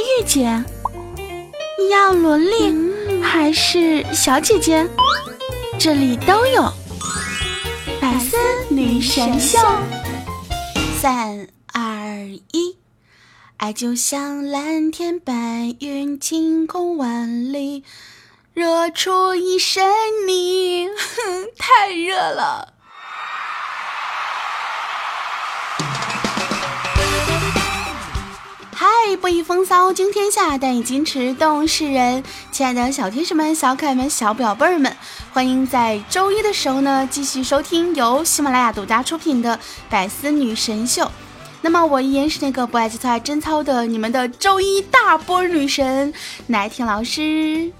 御姐？你要萝莉还是小姐姐？这里都有。百思女神秀，三二一，爱就像蓝天白云，晴空万里，热出一身泥，太热了。不以风骚惊天下，但以矜持动世人。亲爱的小天使们、小可爱们、小宝贝儿们，欢迎在周一的时候呢，继续收听由喜马拉雅独家出品的《百思女神秀》。那么我依然是那个不爱节操爱贞操的你们的周一大波女神奶婷老师。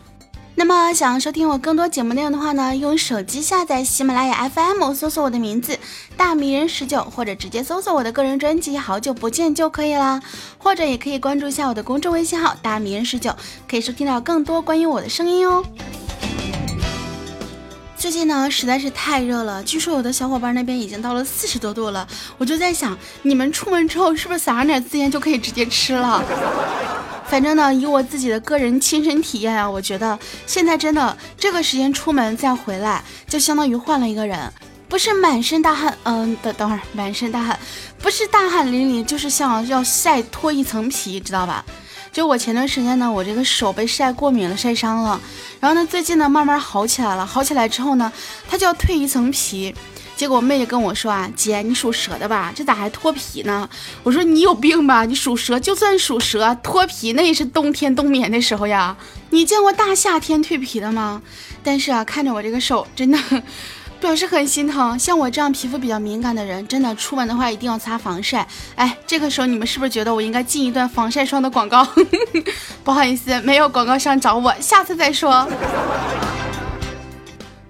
那么想要收听我更多节目内容的话呢，用手机下载喜马拉雅 FM，搜索我的名字大迷人十九，或者直接搜索我的个人专辑《好久不见》就可以啦。或者也可以关注一下我的公众微信号大迷人十九，可以收听到更多关于我的声音哦。最近呢实在是太热了，据说有的小伙伴那边已经到了四十多度了，我就在想，你们出门之后是不是撒上点孜然就可以直接吃了？反正呢，以我自己的个人亲身体验啊，我觉得现在真的这个时间出门再回来，就相当于换了一个人，不是满身大汗，嗯，等等会儿满身大汗，不是大汗淋漓，就是像要晒脱一层皮，知道吧？就我前段时间呢，我这个手被晒过敏了，晒伤了，然后呢，最近呢慢慢好起来了，好起来之后呢，它就要蜕一层皮。结果我妹就跟我说啊，姐，你属蛇的吧？这咋还脱皮呢？我说你有病吧？你属蛇，就算属蛇脱皮，那也是冬天冬眠的时候呀。你见过大夏天蜕皮的吗？但是啊，看着我这个手，真的 表示很心疼。像我这样皮肤比较敏感的人，真的出门的话一定要擦防晒。哎，这个时候你们是不是觉得我应该进一段防晒霜的广告？不好意思，没有广告商找我，下次再说。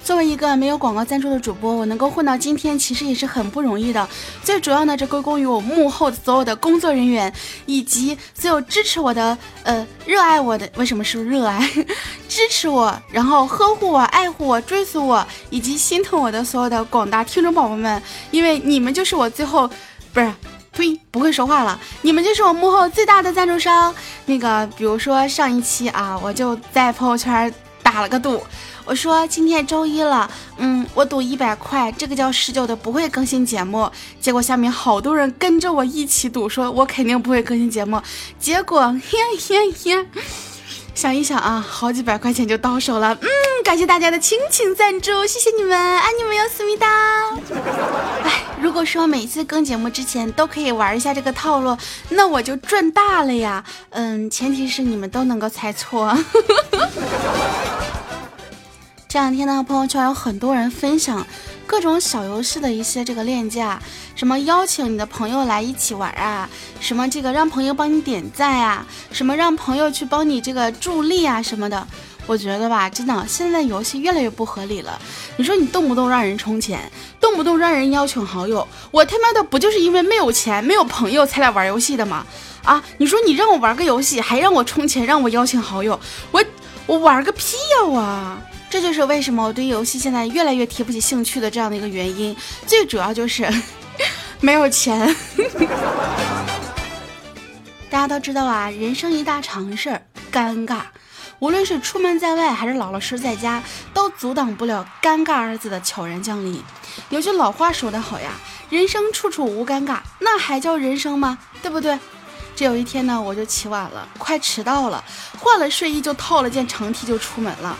作为一个没有广告赞助的主播，我能够混到今天，其实也是很不容易的。最主要呢，这归功于我幕后的所有的工作人员，以及所有支持我的、呃，热爱我的，为什么是热爱？支持我，然后呵护我、爱护我、追随我，以及心疼我的所有的广大听众宝宝们，因为你们就是我最后，不是，呸，不会说话了，你们就是我幕后最大的赞助商。那个，比如说上一期啊，我就在朋友圈打了个赌。我说今天周一了，嗯，我赌一百块，这个叫十九的不会更新节目。结果下面好多人跟着我一起赌，说我肯定不会更新节目。结果呀呀呀，想一想啊，好几百块钱就到手了。嗯，感谢大家的亲情赞助，谢谢你们，爱你们哟，思密达。哎，如果说每次更节目之前都可以玩一下这个套路，那我就赚大了呀。嗯，前提是你们都能够猜错。这两天呢，朋友圈有很多人分享各种小游戏的一些这个链接，什么邀请你的朋友来一起玩啊，什么这个让朋友帮你点赞呀，什么让朋友去帮你这个助力啊什么的。我觉得吧，真的现在游戏越来越不合理了。你说你动不动让人充钱，动不动让人邀请好友，我他妈的不就是因为没有钱、没有朋友才来玩游戏的吗？啊，你说你让我玩个游戏，还让我充钱，让我邀请好友，我我玩个屁呀我！这就是为什么我对游戏现在越来越提不起兴趣的这样的一个原因，最主要就是 没有钱。大家都知道啊，人生一大常事儿，尴尬。无论是出门在外，还是老老实在家，都阻挡不了“尴尬”二字的悄然降临。有句老话说得好呀，人生处处无尴尬，那还叫人生吗？对不对？这有一天呢，我就起晚了，快迟到了，换了睡衣就套了件长 T 就出门了。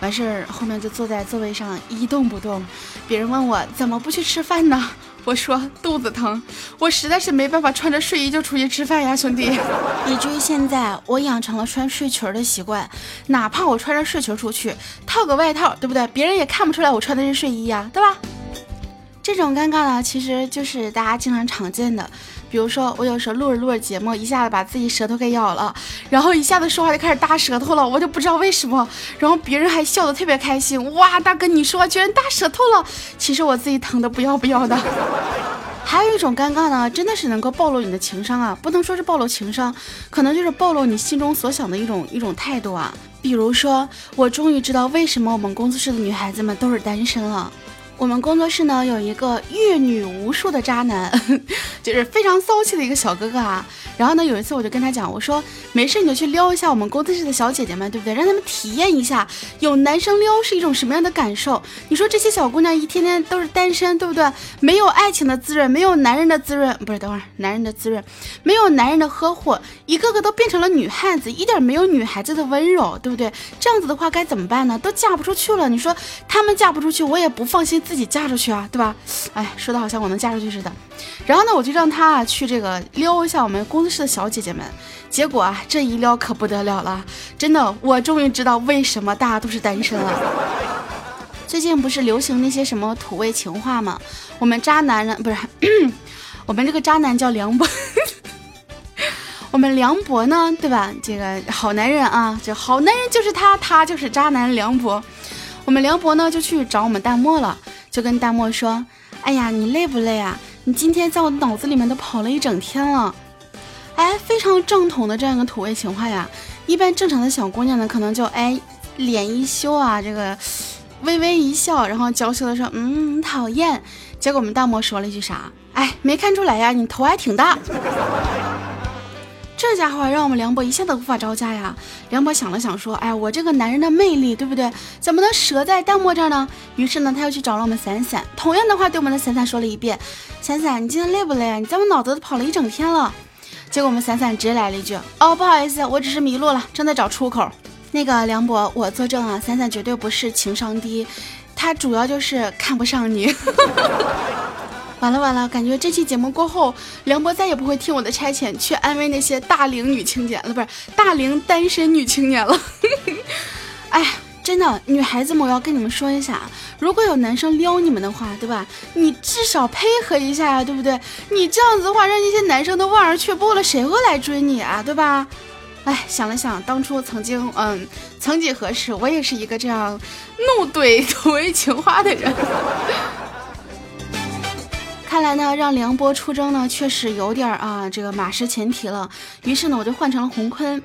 完事儿后面就坐在座位上一动不动，别人问我怎么不去吃饭呢？我说肚子疼，我实在是没办法穿着睡衣就出去吃饭呀，兄弟。以至于现在我养成了穿睡裙的习惯，哪怕我穿着睡裙出去，套个外套，对不对？别人也看不出来我穿的是睡衣呀，对吧？这种尴尬呢，其实就是大家经常常见的。比如说，我有时候录着录着节目，一下子把自己舌头给咬了，然后一下子说话就开始大舌头了，我就不知道为什么，然后别人还笑得特别开心。哇，大哥，你说话居然大舌头了，其实我自己疼得不要不要的。还有一种尴尬呢，真的是能够暴露你的情商啊，不能说是暴露情商，可能就是暴露你心中所想的一种一种态度啊。比如说，我终于知道为什么我们工作室的女孩子们都是单身了。我们工作室呢有一个阅女无数的渣男，就是非常骚气的一个小哥哥啊。然后呢，有一次我就跟他讲，我说没事你就去撩一下我们工作室的小姐姐们，对不对？让他们体验一下有男生撩是一种什么样的感受。你说这些小姑娘一天天都是单身，对不对？没有爱情的滋润，没有男人的滋润，不是，等会儿男人的滋润，没有男人的呵护，一个个都变成了女汉子，一点没有女孩子的温柔，对不对？这样子的话该怎么办呢？都嫁不出去了。你说他们嫁不出去，我也不放心自己嫁出去啊，对吧？哎，说的好像我能嫁出去似的。然后呢，我就让他啊去这个撩一下我们公公司的小姐姐们。结果啊，这一撩可不得了了，真的，我终于知道为什么大家都是单身了。最近不是流行那些什么土味情话吗？我们渣男呢，不是，我们这个渣男叫梁博，我们梁博呢，对吧？这个好男人啊，这好男人就是他，他就是渣男梁博。我们梁博呢就去找我们大漠了，就跟大漠说：“哎呀，你累不累啊？”你今天在我脑子里面都跑了一整天了，哎，非常正统的这样一个土味情话呀。一般正常的小姑娘呢，可能就哎脸一羞啊，这个微微一笑，然后娇羞的说，嗯，讨厌。结果我们大魔说了一句啥？哎，没看出来呀，你头还挺大。这家伙让我们梁博一下子无法招架呀！梁博想了想，说：“哎，我这个男人的魅力，对不对？怎么能折在弹幕这儿呢？”于是呢，他又去找了我们散散，同样的话对我们的散散说了一遍：“散散，你今天累不累啊？你在我脑子都跑了一整天了。”结果我们伞伞直接来了一句：“哦，不好意思，我只是迷路了，正在找出口。”那个梁博，我作证啊，伞伞绝对不是情商低，他主要就是看不上你。完了完了，感觉这期节目过后，梁博再也不会听我的差遣去安慰那些大龄女青年了，不是大龄单身女青年了。哎，真的，女孩子们，我要跟你们说一下，如果有男生撩你们的话，对吧？你至少配合一下呀，对不对？你这样子的话，让那些男生都望而却步了，谁会来追你啊，对吧？哎，想了想，当初曾经，嗯，曾几何时，我也是一个这样怒怼土味情话的人。看来呢，让梁波出征呢，确实有点儿啊，这个马失前蹄了。于是呢，我就换成了洪坤。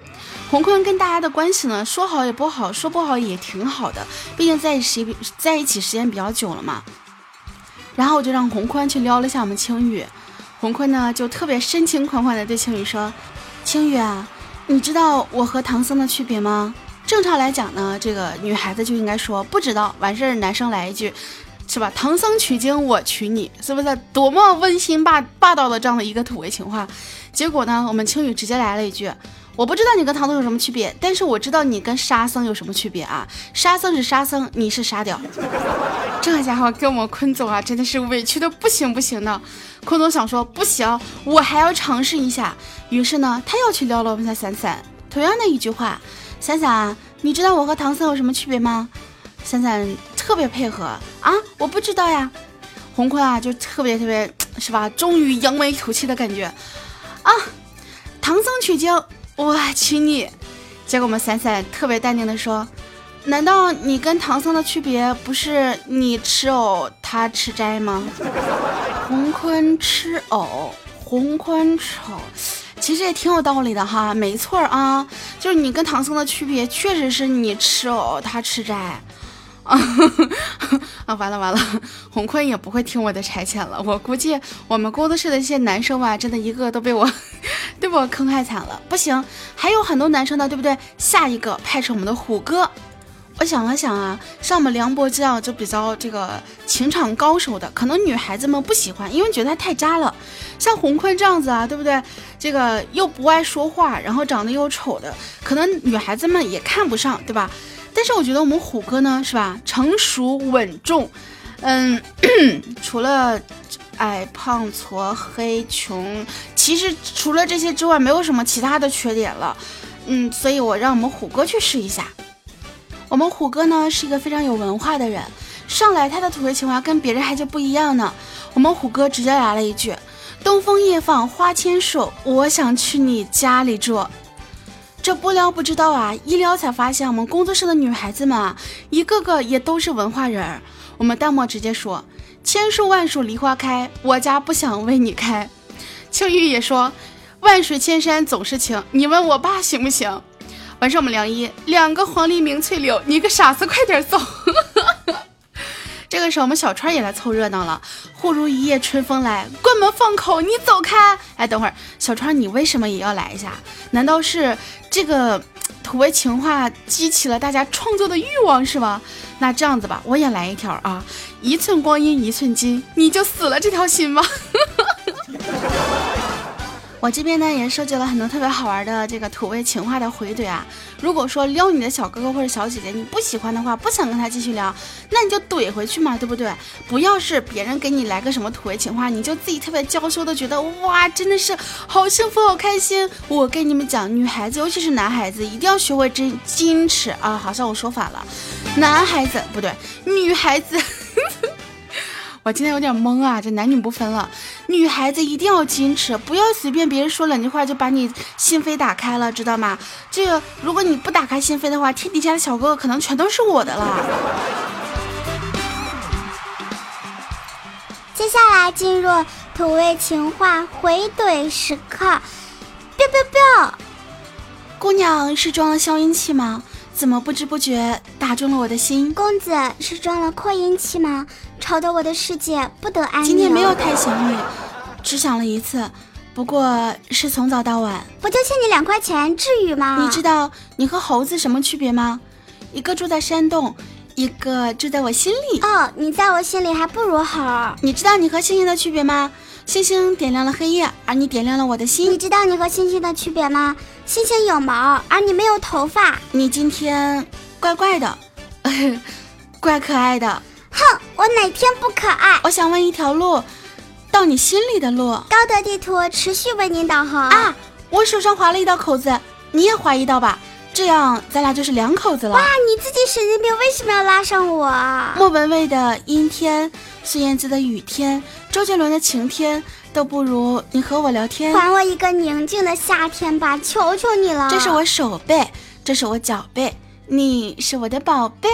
洪坤跟大家的关系呢，说好也不好，说不好也挺好的，毕竟在一起在一起时间比较久了嘛。然后我就让洪坤去撩了一下我们青宇。洪坤呢，就特别深情款款的对青宇说：“青宇啊，你知道我和唐僧的区别吗？正常来讲呢，这个女孩子就应该说不知道，完事儿男生来一句。”是吧？唐僧取经，我娶你，是不是多么温馨霸霸道的这样的一个土味情话？结果呢，我们青雨直接来了一句：“我不知道你跟唐僧有什么区别，但是我知道你跟沙僧有什么区别啊？沙僧是沙僧，你是沙雕。”这家伙给我们坤总啊，真的是委屈的不行不行的。坤总想说不行，我还要尝试一下。于是呢，他又去撩了我们家伞伞，同样的一句话：“伞伞，你知道我和唐僧有什么区别吗？”伞伞。特别配合啊！我不知道呀，洪坤啊，就特别特别 是吧？终于扬眉吐气的感觉啊！唐僧取经，我娶你。结果我们伞伞特别淡定的说：“难道你跟唐僧的区别不是你吃藕，他吃斋吗？” 洪坤吃藕，洪坤丑，其实也挺有道理的哈，没错啊，就是你跟唐僧的区别，确实是你吃藕，他吃斋。啊 啊！完了完了，洪坤也不会听我的差遣了。我估计我们工作室的一些男生吧，真的一个都被我，被我坑害惨了。不行，还有很多男生呢，对不对？下一个派出我们的虎哥。我想了想啊，像我们梁博这样就比较这个情场高手的，可能女孩子们不喜欢，因为觉得他太渣了。像洪坤这样子啊，对不对？这个又不爱说话，然后长得又丑的，可能女孩子们也看不上，对吧？但是我觉得我们虎哥呢，是吧？成熟稳重，嗯，除了矮胖矬黑穷，其实除了这些之外，没有什么其他的缺点了。嗯，所以我让我们虎哥去试一下。我们虎哥呢是一个非常有文化的人，上来他的土味情话跟别人还就不一样呢。我们虎哥直接来了一句：“东风夜放花千树，我想去你家里住。”这不聊不知道啊，一聊才发现，我们工作室的女孩子们啊，一个个也都是文化人。我们弹幕直接说：“千树万树梨花开，我家不想为你开。”青玉也说：“万水千山总是情，你问我爸行不行？”完事我们梁一两个黄鹂鸣翠柳，你个傻子快点走。这个时候我们小川也来凑热闹了。忽如一夜春风来，关门放口，你走开。哎，等会儿，小川你为什么也要来一下？难道是这个土味情话激起了大家创作的欲望是吗？那这样子吧，我也来一条啊！一寸光阴一寸金，你就死了这条心吧。我这边呢也收集了很多特别好玩的这个土味情话的回怼啊。如果说撩你的小哥哥或者小姐姐你不喜欢的话，不想跟他继续聊，那你就怼回去嘛，对不对？不要是别人给你来个什么土味情话，你就自己特别娇羞的觉得哇，真的是好幸福好开心。我跟你们讲，女孩子尤其是男孩子一定要学会真矜持啊，好像我说反了，男孩子不对，女孩子。我今天有点懵啊，这男女不分了。女孩子一定要矜持，不要随便别人说两句话就把你心扉打开了，知道吗？这个如果你不打开心扉的话，天底下的小哥哥可能全都是我的了。接下来进入土味情话回怼时刻，biu biu biu。姑娘是装了消音器吗？怎么不知不觉打中了我的心？公子是装了扩音器吗？吵得我的世界不得安宁。今天没有太想你，只想了一次，不过是从早到晚。不就欠你两块钱，至于吗？你知道你和猴子什么区别吗？一个住在山洞，一个住在我心里。哦，你在我心里还不如猴。你知道你和星星的区别吗？星星点亮了黑夜，而你点亮了我的心。你知道你和星星的区别吗？星星有毛，而你没有头发。你今天怪怪的，怪可爱的。哼，我哪天不可爱？我想问一条路，到你心里的路。高德地图持续为您导航啊！我手上划了一道口子，你也划一道吧，这样咱俩就是两口子了。哇，你自己神经病，为什么要拉上我？莫文蔚的阴天，孙燕姿的雨天。周杰伦的晴天都不如你和我聊天。还我一个宁静的夏天吧，求求你了。这是我手背，这是我脚背，你是我的宝贝。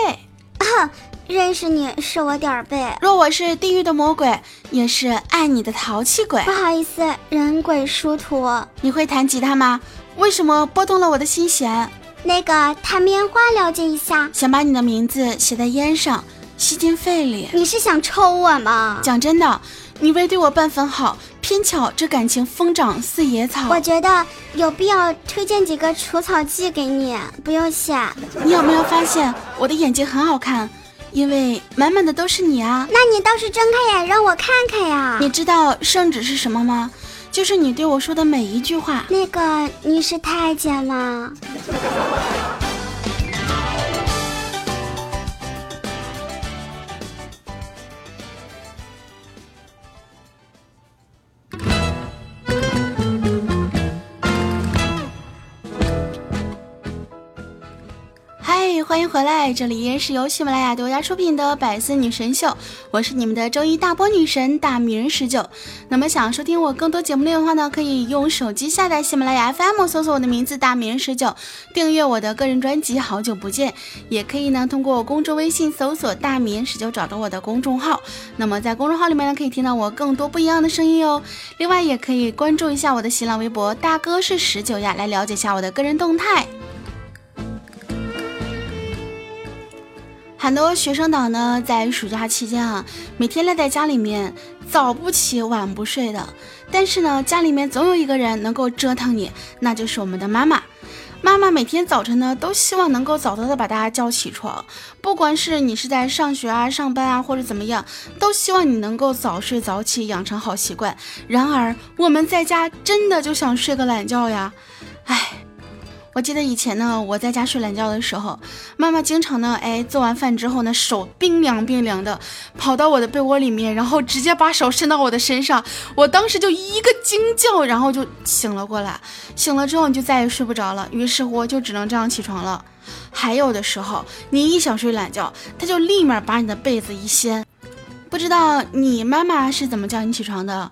认识你是我点儿背。若我是地狱的魔鬼，也是爱你的淘气鬼。不好意思，人鬼殊途。你会弹吉他吗？为什么拨动了我的心弦？那个弹棉花，了解一下。想把你的名字写在烟上，吸进肺里。你是想抽我吗？讲真的。你未对我半分好，偏巧这感情疯长似野草。我觉得有必要推荐几个除草剂给你，不用谢。你有没有发现我的眼睛很好看？因为满满的都是你啊。那你倒是睁开眼让我看看呀。你知道圣旨是什么吗？就是你对我说的每一句话。那个你是太监吗？欢迎回来，这里依然是由喜马拉雅独家出品的《百思女神秀》，我是你们的周一大波女神大迷人十九。那么想收听我更多节目内容的话呢，可以用手机下载喜马拉雅 FM，搜索我的名字大迷人十九，订阅我的个人专辑《好久不见》，也可以呢通过公众微信搜索大迷人十九找到我的公众号。那么在公众号里面呢，可以听到我更多不一样的声音哦。另外也可以关注一下我的新浪微博大哥是十九呀，来了解一下我的个人动态。很多学生党呢，在暑假期间啊，每天赖在家里面，早不起晚不睡的。但是呢，家里面总有一个人能够折腾你，那就是我们的妈妈。妈妈每天早晨呢，都希望能够早早的把大家叫起床，不管是你是在上学啊、上班啊，或者怎么样，都希望你能够早睡早起，养成好习惯。然而我们在家真的就想睡个懒觉呀，唉。我记得以前呢，我在家睡懒觉的时候，妈妈经常呢，哎，做完饭之后呢，手冰凉冰凉的，跑到我的被窝里面，然后直接把手伸到我的身上，我当时就一个惊叫，然后就醒了过来。醒了之后你就再也睡不着了，于是乎就只能这样起床了。还有的时候，你一想睡懒觉，他就立马把你的被子一掀。不知道你妈妈是怎么叫你起床的？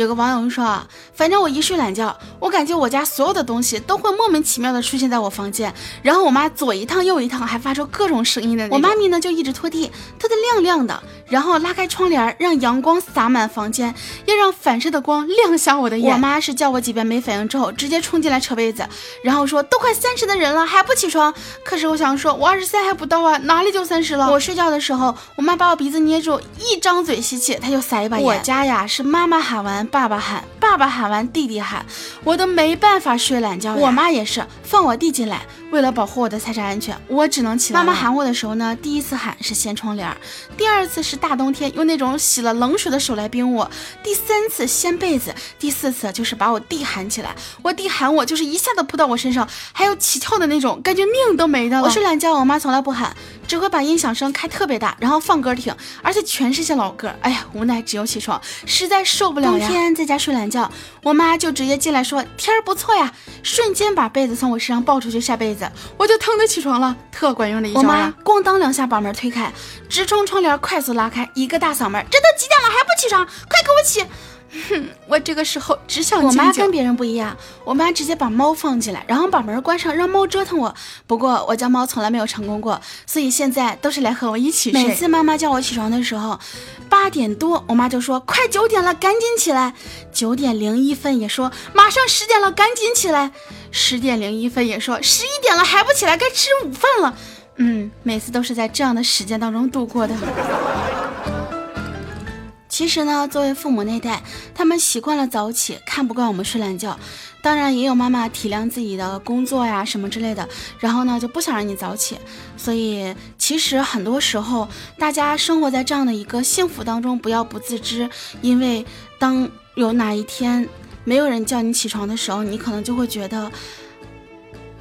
有个网友说啊，反正我一睡懒觉，我感觉我家所有的东西都会莫名其妙的出现在我房间，然后我妈左一趟右一趟，还发出各种声音的。我妈咪呢就一直拖地，拖得亮亮的，然后拉开窗帘，让阳光洒满房间，要让反射的光亮瞎我的眼。我妈是叫我几遍没反应之后，直接冲进来扯被子，然后说都快三十的人了还不起床。可是我想说，我二十三还不到啊，哪里就三十了？我睡觉的时候，我妈把我鼻子捏住，一张嘴吸气，她就撒一把盐。我家呀是妈妈喊完。爸爸喊，爸爸喊完，弟弟喊，我都没办法睡懒觉。我妈也是放我弟进来，为了保护我的财产安全，我只能起来。妈妈喊我的时候呢，第一次喊是掀窗帘，第二次是大冬天用那种洗了冷水的手来冰我，第三次掀被子，第四次就是把我弟喊起来。我弟喊我就是一下子扑到我身上，还有起跳的那种感觉，命都没的了。我睡懒觉，我妈从来不喊，只会把音响声开特别大，然后放歌听，而且全是些老歌。哎呀，无奈只有起床，实在受不了呀。天在家睡懒觉，我妈就直接进来说天儿不错呀，瞬间把被子从我身上抱出去晒被子，我就腾的起床了，特管用的一招。我妈咣当两下把门推开，直冲窗帘快速拉开，一个大嗓门，这都几点了还不起床，快给我起！哼，我这个时候只想我妈跟别人不一样，我妈直接把猫放进来，然后把门关上，让猫折腾我。不过我家猫从来没有成功过，所以现在都是来和我一起睡。每次妈妈叫我起床的时候，八点多，我妈就说快九点了，赶紧起来。九点零一分也说马上十点了，赶紧起来。十点零一分也说十一点了还不起来，该吃午饭了。嗯，每次都是在这样的时间当中度过的。其实呢，作为父母那代，他们习惯了早起，看不惯我们睡懒觉。当然，也有妈妈体谅自己的工作呀什么之类的，然后呢就不想让你早起。所以，其实很多时候，大家生活在这样的一个幸福当中，不要不自知。因为当有哪一天没有人叫你起床的时候，你可能就会觉得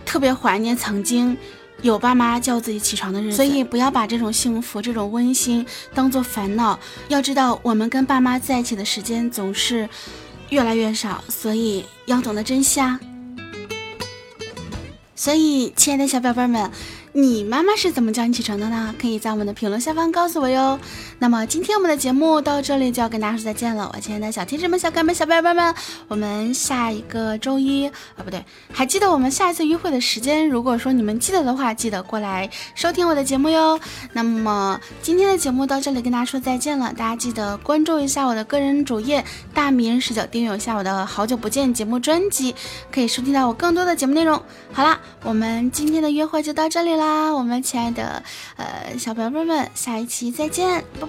特别怀念曾经。有爸妈叫自己起床的日子，所以不要把这种幸福、这种温馨当做烦恼。要知道，我们跟爸妈在一起的时间总是越来越少，所以要懂得珍惜啊。所以，亲爱的小宝贝们。你妈妈是怎么叫你起床的呢？可以在我们的评论下方告诉我哟。那么今天我们的节目到这里就要跟大家说再见了，我亲爱的小天使们、小可爱们、小宝贝们，我们下一个周一啊，不对，还记得我们下一次约会的时间？如果说你们记得的话，记得过来收听我的节目哟。那么今天的节目到这里跟大家说再见了，大家记得关注一下我的个人主页大迷人十九，订阅一下我的好久不见节目专辑，可以收听到我更多的节目内容。好啦，我们今天的约会就到这里。啦，我们亲爱的呃小宝贝们，下一期再见，啵啵。